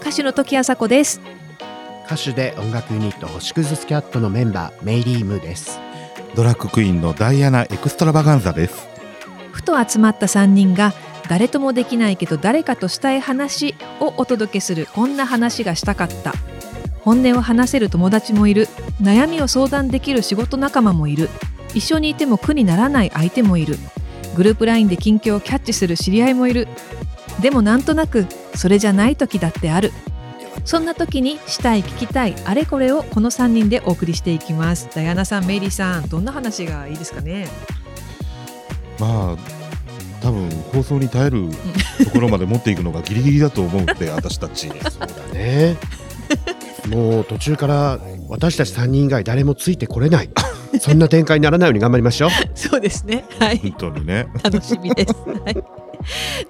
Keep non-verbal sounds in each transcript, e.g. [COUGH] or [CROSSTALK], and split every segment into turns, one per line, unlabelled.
歌手の時あさこです。
歌手で音楽ユニット星屑スキャットのメンバーメイリー・ムーです。
ドラッグクイーンのダイアナ・エクストラバガンザです。
ふと集まった3人が誰ともできないけど誰かとしたい話をお届けするこんな話がしたかった。本音を話せる友達もいる。悩みを相談できる仕事仲間もいる一緒にいても苦にならない相手もいる。グループ LINE で近況をキャッチする知り合いもいる。でもなんとなくそれじゃない時だってある。そんな時にしたい聞きたいあれこれをこの3人でお送りしていきます。ダイアナさんメイリーさんどんな話がいいですかね？
まあ多分放送に耐えるところまで持っていくのがギリギリだと思うんで [LAUGHS] 私たち。
そうだね。[LAUGHS] もう途中から私たち3人以外誰もついてこれない [LAUGHS] そんな展開にならないように頑張りましょう。[LAUGHS]
そうですね。はい。
本当にね。
楽しみです。はい。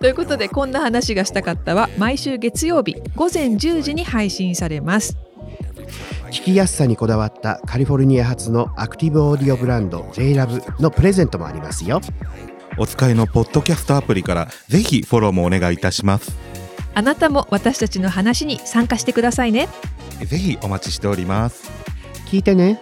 ということでこんな話がしたかったは毎週月曜日午前10時に配信されます。
聞きやすさにこだわったカリフォルニア発のアクティブオーディオブランド JLAB のプレゼントもありますよ。
お使いのポッドキャストアプリからぜひフォローもお願いいたします。
あなたも私たちの話に参加してくださいね。
ぜひお待ちしております。
聞いてね